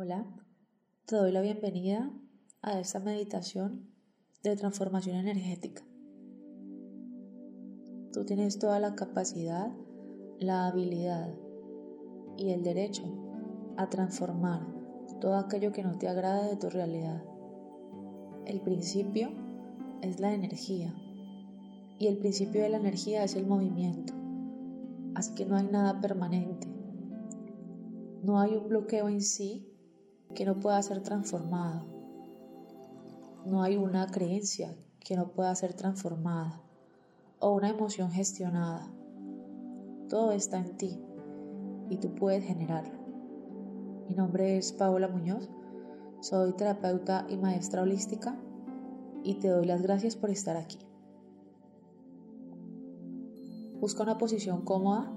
Hola, te doy la bienvenida a esta meditación de transformación energética. Tú tienes toda la capacidad, la habilidad y el derecho a transformar todo aquello que no te agrada de tu realidad. El principio es la energía y el principio de la energía es el movimiento, así que no hay nada permanente. No hay un bloqueo en sí que no pueda ser transformado. No hay una creencia que no pueda ser transformada o una emoción gestionada. Todo está en ti y tú puedes generarlo. Mi nombre es Paola Muñoz, soy terapeuta y maestra holística y te doy las gracias por estar aquí. Busca una posición cómoda,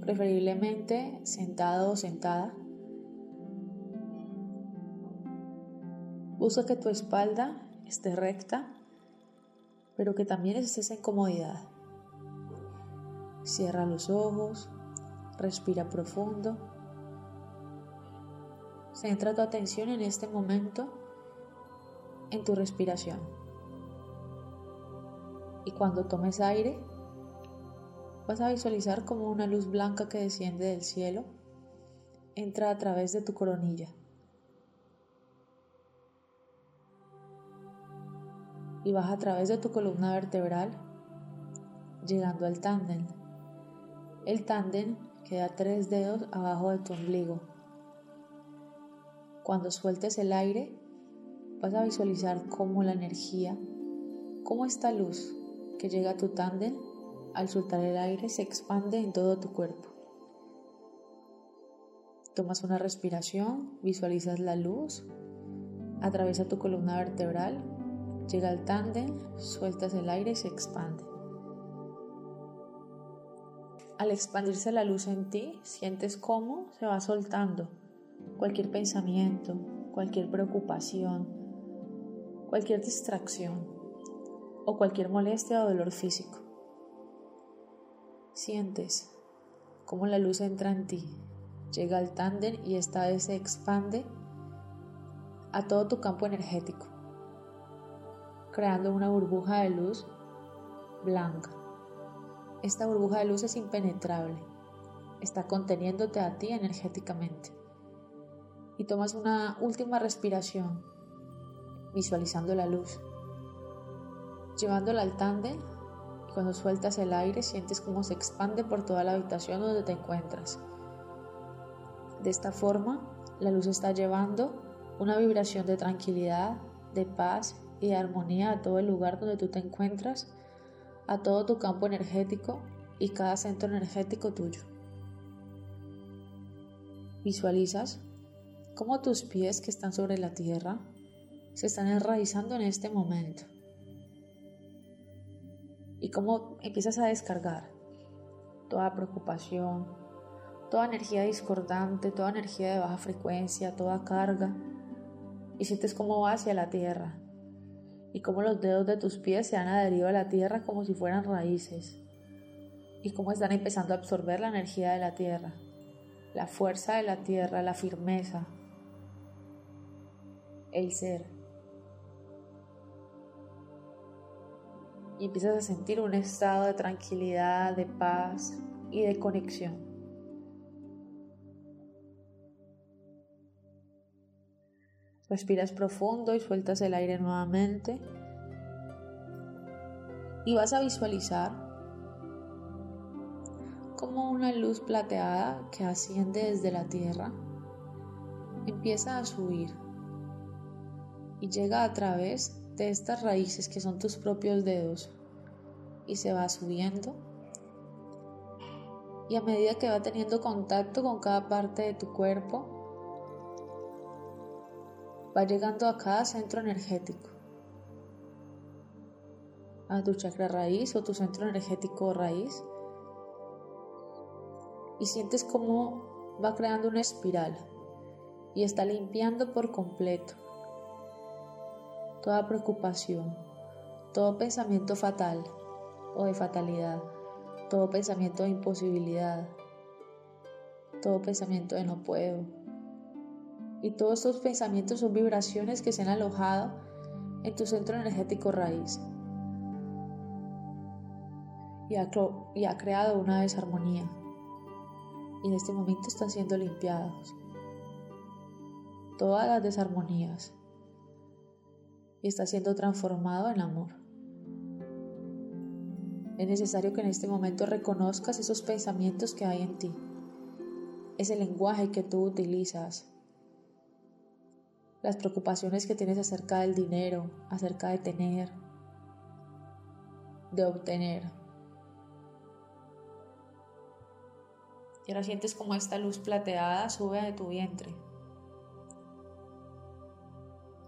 preferiblemente sentado o sentada Busca que tu espalda esté recta, pero que también estés en comodidad. Cierra los ojos, respira profundo. Centra tu atención en este momento en tu respiración. Y cuando tomes aire, vas a visualizar como una luz blanca que desciende del cielo entra a través de tu coronilla. Y vas a través de tu columna vertebral, llegando al tándem. El tándem queda tres dedos abajo de tu ombligo. Cuando sueltes el aire, vas a visualizar cómo la energía, cómo esta luz que llega a tu tándem, al soltar el aire, se expande en todo tu cuerpo. Tomas una respiración, visualizas la luz, atraviesa tu columna vertebral Llega al tándem, sueltas el aire y se expande. Al expandirse la luz en ti, sientes cómo se va soltando cualquier pensamiento, cualquier preocupación, cualquier distracción o cualquier molestia o dolor físico. Sientes cómo la luz entra en ti, llega al tándem y esta vez se expande a todo tu campo energético creando una burbuja de luz blanca. Esta burbuja de luz es impenetrable, está conteniéndote a ti energéticamente. Y tomas una última respiración, visualizando la luz, llevándola al tándem y cuando sueltas el aire sientes cómo se expande por toda la habitación donde te encuentras. De esta forma, la luz está llevando una vibración de tranquilidad, de paz y armonía a todo el lugar donde tú te encuentras, a todo tu campo energético y cada centro energético tuyo. Visualizas cómo tus pies que están sobre la tierra se están enraizando en este momento y cómo empiezas a descargar toda preocupación, toda energía discordante, toda energía de baja frecuencia, toda carga y sientes cómo va hacia la tierra y cómo los dedos de tus pies se han adherido a la tierra como si fueran raíces y cómo están empezando a absorber la energía de la tierra, la fuerza de la tierra, la firmeza, el ser. Y empiezas a sentir un estado de tranquilidad, de paz y de conexión. Respiras profundo y sueltas el aire nuevamente. Y vas a visualizar como una luz plateada que asciende desde la tierra empieza a subir y llega a través de estas raíces que son tus propios dedos y se va subiendo y a medida que va teniendo contacto con cada parte de tu cuerpo va llegando a cada centro energético, a tu chakra raíz o tu centro energético raíz, y sientes cómo va creando una espiral. Y está limpiando por completo. Toda preocupación, todo pensamiento fatal o de fatalidad, todo pensamiento de imposibilidad, todo pensamiento de no puedo, Y todos estos pensamientos son vibraciones que se han alojado en tu centro energético raíz. Y ha, creado una desarmonía. Y en este momento están siendo limpiados. Todas las desarmonías. Y está siendo transformado en amor. Es necesario que en este momento reconozcas esos pensamientos que hay en ti, ese lenguaje que tú utilizas, las preocupaciones que tienes acerca del dinero, acerca de tener, de obtener. Y ahora sientes como esta luz plateada sube de tu vientre.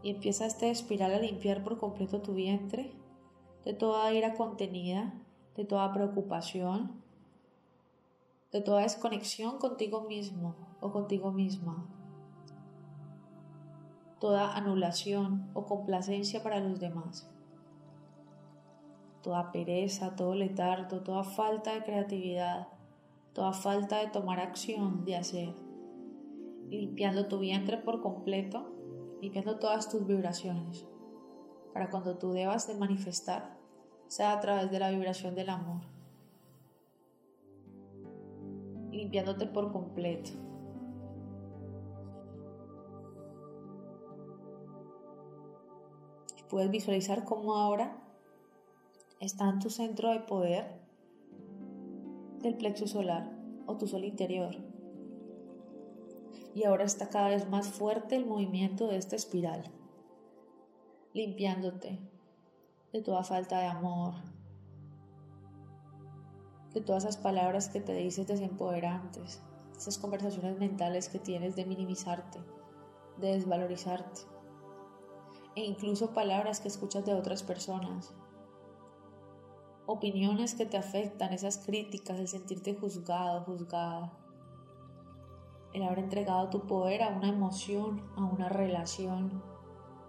Y empieza esta espiral a limpiar por completo tu vientre de toda ira contenida, de toda preocupación, de toda desconexión contigo mismo o contigo misma toda anulación o complacencia para los demás, toda pereza, todo letardo, toda falta de creatividad, toda falta de tomar acción, de hacer, limpiando tu vientre por completo, limpiando todas tus vibraciones, para cuando tú debas de manifestar, sea a través de la vibración del amor, limpiándote por completo. Puedes visualizar cómo ahora está en tu centro de poder del plexo solar o tu sol interior. Y ahora está cada vez más fuerte el movimiento de esta espiral, limpiándote de toda falta de amor, de todas esas palabras que te dices desempoderantes, esas conversaciones mentales que tienes de minimizarte, de desvalorizarte e incluso palabras que escuchas de otras personas. Opiniones que te afectan, esas críticas, el sentirte juzgado, juzgada. El haber entregado tu poder a una emoción, a una relación,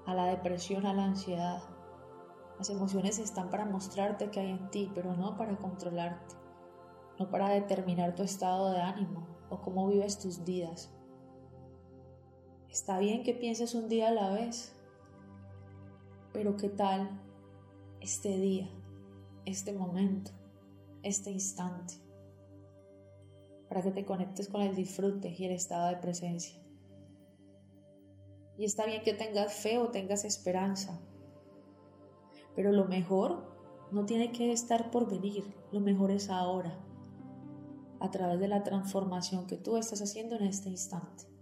a la depresión, a la ansiedad. Las emociones están para mostrarte que hay en ti, pero no para controlarte, no para determinar tu estado de ánimo o cómo vives tus días. Está bien que pienses un día a la vez, pero ¿qué tal este día, este momento, este instante? Para que te conectes con el disfrute y el estado de presencia. Y está bien que tengas fe o tengas esperanza, pero lo mejor no tiene que estar por venir, lo mejor es ahora, a través de la transformación que tú estás haciendo en este instante.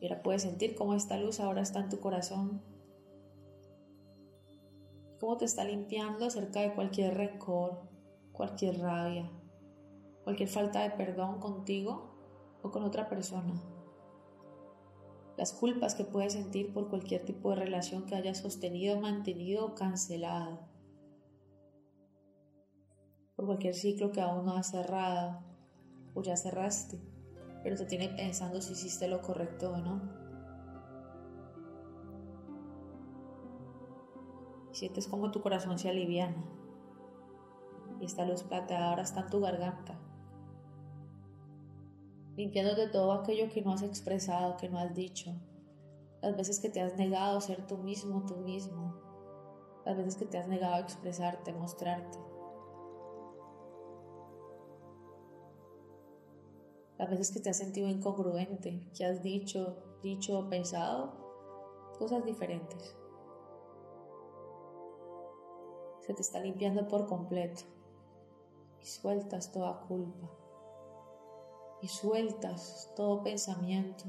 Y ahora puedes sentir cómo esta luz ahora está en tu corazón. Cómo te está limpiando acerca de cualquier rencor, cualquier rabia, cualquier falta de perdón contigo o con otra persona. Las culpas que puedes sentir por cualquier tipo de relación que hayas sostenido, mantenido o cancelado. Por cualquier ciclo que aún no has cerrado o ya cerraste pero te tiene pensando si hiciste lo correcto o no. Sientes como tu corazón se aliviana y esta luz plateada ahora está en tu garganta, limpiándote todo aquello que no has expresado, que no has dicho, las veces que te has negado a ser tú mismo, tú mismo, las veces que te has negado a expresarte, mostrarte. Las veces que te has sentido incongruente, que has dicho, dicho o pensado cosas diferentes. Se te está limpiando por completo y sueltas toda culpa y sueltas todo pensamiento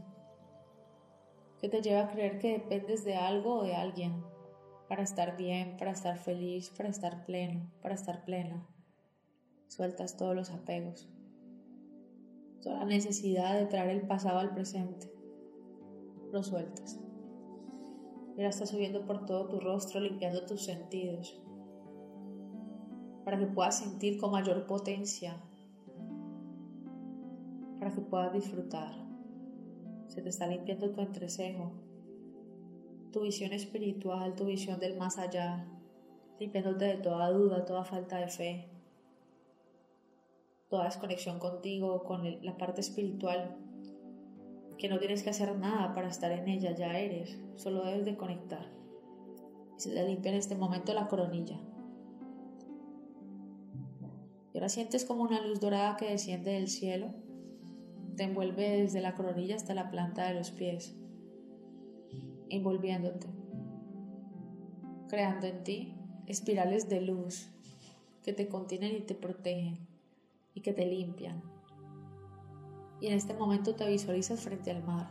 que te lleva a creer que dependes de algo o de alguien para estar bien, para estar feliz, para estar pleno, para estar plena. Sueltas todos los apegos toda la necesidad de traer el pasado al presente. Lo sueltas. Mira, está subiendo por todo tu rostro, limpiando tus sentidos, para que puedas sentir con mayor potencia, para que puedas disfrutar. Se te está limpiando tu entrecejo, tu visión espiritual, tu visión del más allá, limpiándote de toda duda, toda falta de fe, toda desconexión contigo, con la parte espiritual, que no tienes que hacer nada para estar en ella, ya eres, solo debes de conectar. Y se te limpia en este momento la coronilla. Y ahora sientes como una luz dorada que desciende del cielo, te envuelve desde la coronilla hasta la planta de los pies, envolviéndote, creando en ti espirales de luz que te contienen y te protegen y que te limpian y en este momento te visualizas frente al mar.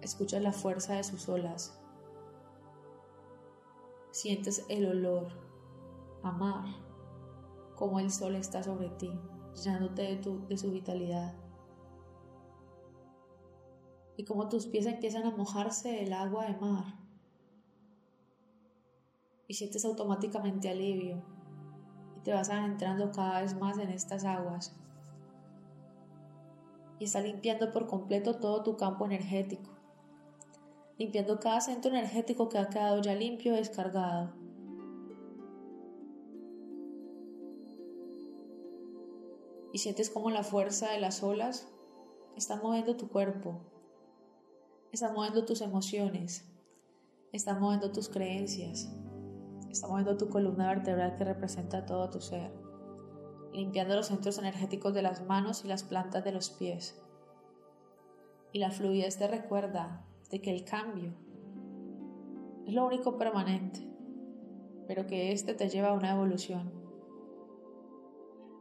Escuchas la fuerza de sus olas. Sientes el olor a mar, como el sol está sobre ti, llenándote de, tu, de su vitalidad. Y como tus pies empiezan a mojarse del agua de mar. Y sientes automáticamente alivio. Te vas adentrando cada vez más en estas aguas. Y está limpiando por completo todo tu campo energético, limpiando cada centro energético que ha quedado ya limpio, descargado. Y sientes como la fuerza de las olas está moviendo tu cuerpo, está moviendo tus emociones, está moviendo tus creencias, está moviendo tu columna vertebral que representa todo tu ser limpiando los centros energéticos de las manos y las plantas de los pies. Y la fluidez te recuerda de que el cambio es lo único permanente, pero que este te lleva a una evolución.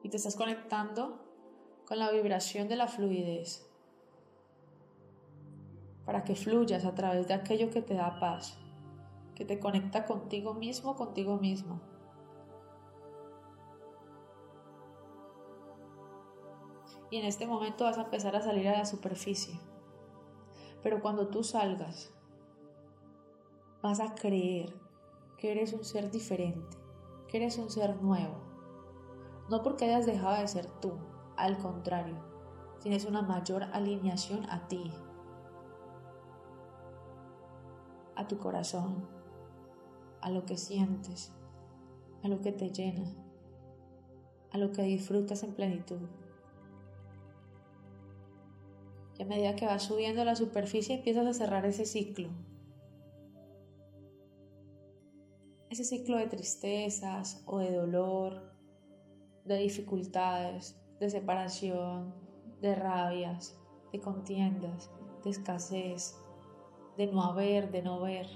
Y te estás conectando con la vibración de la fluidez para que fluyas a través de aquello que te da paz, que te conecta contigo mismo, contigo mismo y en este momento vas a empezar a salir a la superficie. Pero cuando tú salgas, vas a creer que eres un ser diferente, que eres un ser nuevo. No porque hayas dejado de ser tú, al contrario, tienes una mayor alineación a ti, a tu corazón, a lo que sientes, a lo que te llena, a lo que disfrutas en plenitud. a medida que vas subiendo a la superficie empiezas a cerrar ese ciclo. Ese ciclo de tristezas o de dolor, de dificultades, de separación, de rabias, de contiendas, de escasez, de no haber, de no ver.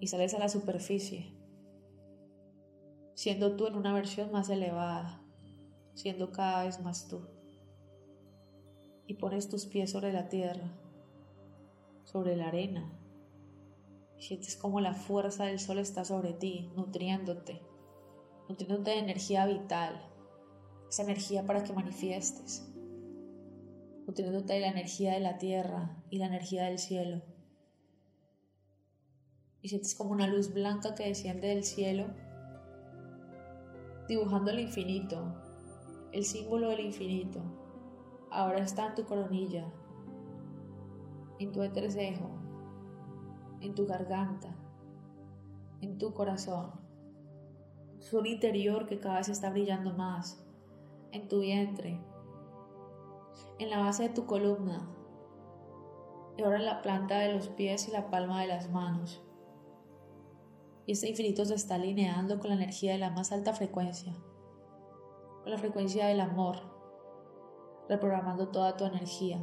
Y sales a la superficie, siendo tú en una versión más elevada, siendo cada vez más tú y pones tus pies sobre la tierra, sobre la arena. Sientes como la fuerza del sol está sobre ti, nutriéndote, nutriéndote de energía vital, esa energía para que manifiestes, nutriéndote de la energía de la tierra y la energía del cielo. Y sientes como una luz blanca que desciende del cielo, dibujando el infinito, el símbolo del infinito ahora está en tu coronilla, en tu entrecejo, en tu garganta, en tu corazón, su interior que cada vez está brillando más, en tu vientre, en la base de tu columna, y ahora en la planta de los pies y la palma de las manos. Y este infinito se está alineando con la energía de la más alta frecuencia, con la frecuencia del amor, reprogramando toda tu energía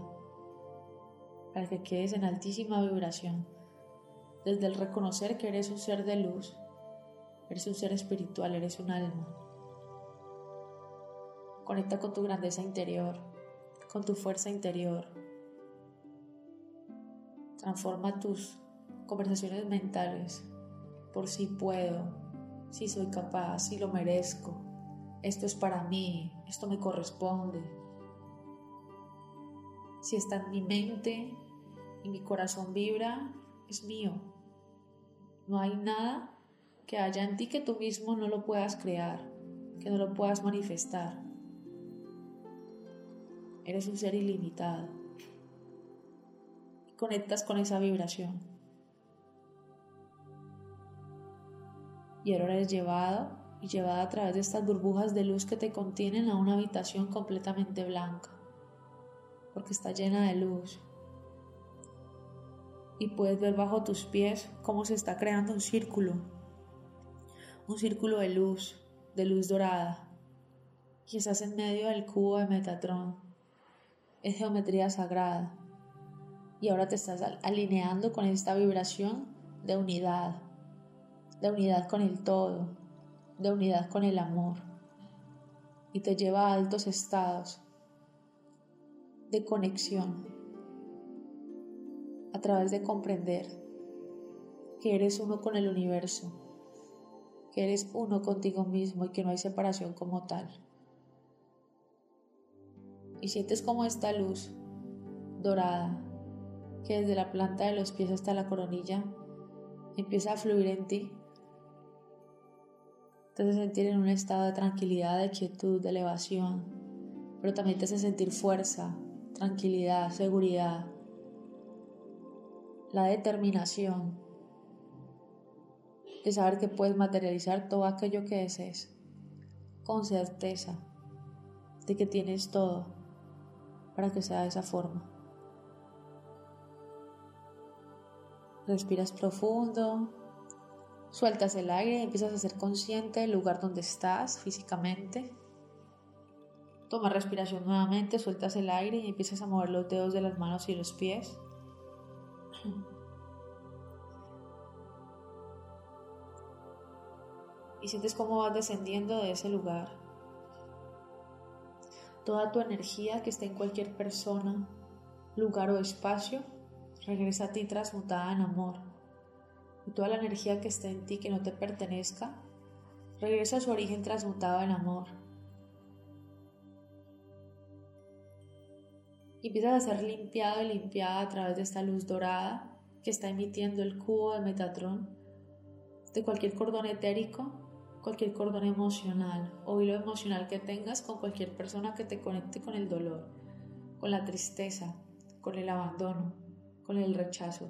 para que quedes en altísima vibración. Desde el reconocer que eres un ser de luz, eres un ser espiritual, eres un alma. Conecta con tu grandeza interior, con tu fuerza interior. Transforma tus conversaciones mentales por si puedo, si soy capaz, si lo merezco. Esto es para mí, esto me corresponde, si está en mi mente y mi corazón vibra, es mío. No hay nada que haya en ti que tú mismo no lo puedas crear, que no lo puedas manifestar. Eres un ser ilimitado. Conectas con esa vibración. Y ahora eres llevado y llevada a través de estas burbujas de luz que te contienen a una habitación completamente blanca porque está llena de luz. Y puedes ver bajo tus pies cómo se está creando un círculo, un círculo de luz, de luz dorada. Y estás en medio del cubo de Metatron. Es geometría sagrada. Y ahora te estás alineando con esta vibración de unidad, de unidad con el todo, de unidad con el amor. Y te lleva a altos estados de conexión a través de comprender que eres uno con el universo, que eres uno contigo mismo y que no hay separación como tal. Y sientes como esta luz dorada, que desde la planta de los pies hasta la coronilla empieza a fluir en ti. Te hace sentir en un estado de tranquilidad, de quietud, de elevación, pero también te hace sentir fuerza, tranquilidad, seguridad, la determinación de saber que puedes materializar todo aquello que desees, con certeza de que tienes todo para que sea de esa forma. Respiras profundo, sueltas el aire empiezas a ser consciente del lugar donde estás físicamente. Toma respiración nuevamente, sueltas el aire y empiezas a mover los dedos de las manos y los pies. Y sientes cómo vas descendiendo de ese lugar. Toda tu energía que está en cualquier persona, lugar o espacio regresa a ti transmutada en amor. Y toda la energía que está en ti que no te pertenezca, regresa a su origen transmutado en amor. empiezas a ser limpiado y limpiada a través de esta luz dorada que está emitiendo el cubo de Metatron, de cualquier cordón etérico, cualquier cordón emocional o hilo emocional que tengas con cualquier persona que te conecte con el dolor, con la tristeza, con el abandono, con el rechazo.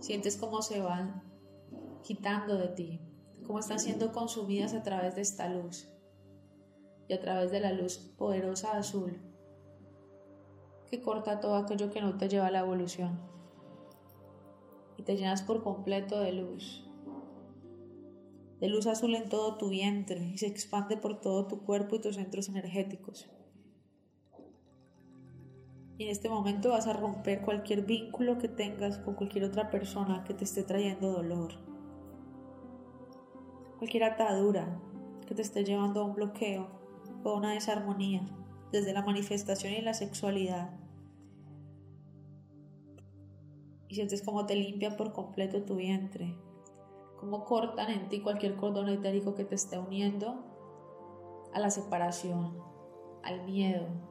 Sientes cómo se van quitando de ti, cómo están siendo consumidas a través de esta luz y a través de la luz poderosa azul que corta todo aquello que no te lleva a la evolución. Y te llenas por completo de luz. De luz azul en todo tu vientre y se expande por todo tu cuerpo y tus centros energéticos. Y en este momento vas a romper cualquier vínculo que tengas con cualquier otra persona que te esté trayendo dolor. Cualquier atadura que te esté llevando a un bloqueo o a una desarmonía desde la manifestación y la sexualidad. Y sientes cómo te limpia por completo tu vientre, cómo cortan en ti cualquier cordón etérico que te esté uniendo a la separación, al miedo,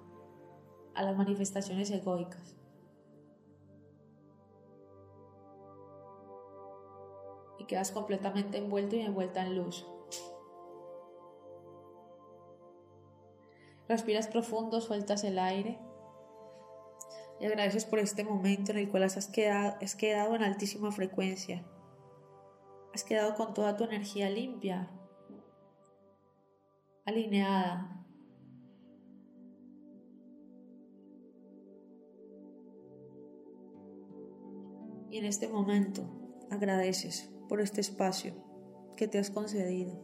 a las manifestaciones egoicas. Y quedas completamente envuelto y envuelta en luz. Respiras profundo, sueltas el aire y agradeces por este momento en el cual has quedado, has quedado en altísima frecuencia. Has quedado con toda tu energía limpia, alineada. Y en este momento agradeces por este espacio que te has concedido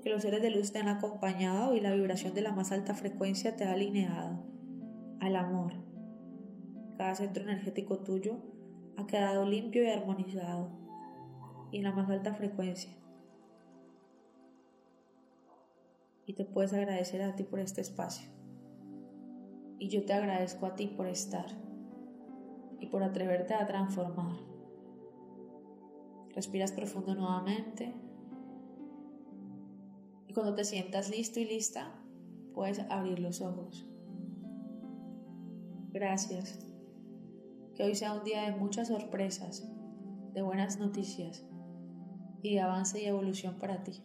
que los seres de luz te han acompañado y la vibración de la más alta frecuencia te ha alineado al amor. Cada centro energético tuyo ha quedado limpio y armonizado y en la más alta frecuencia. Y te puedes agradecer a ti por este espacio. Y yo te agradezco a ti por estar por atreverte a transformar. Respiras profundo nuevamente cuando te sientas listo y lista, puedes abrir los ojos. Gracias. Que hoy sea un día de muchas sorpresas, de buenas noticias y de avance y evolución para ti.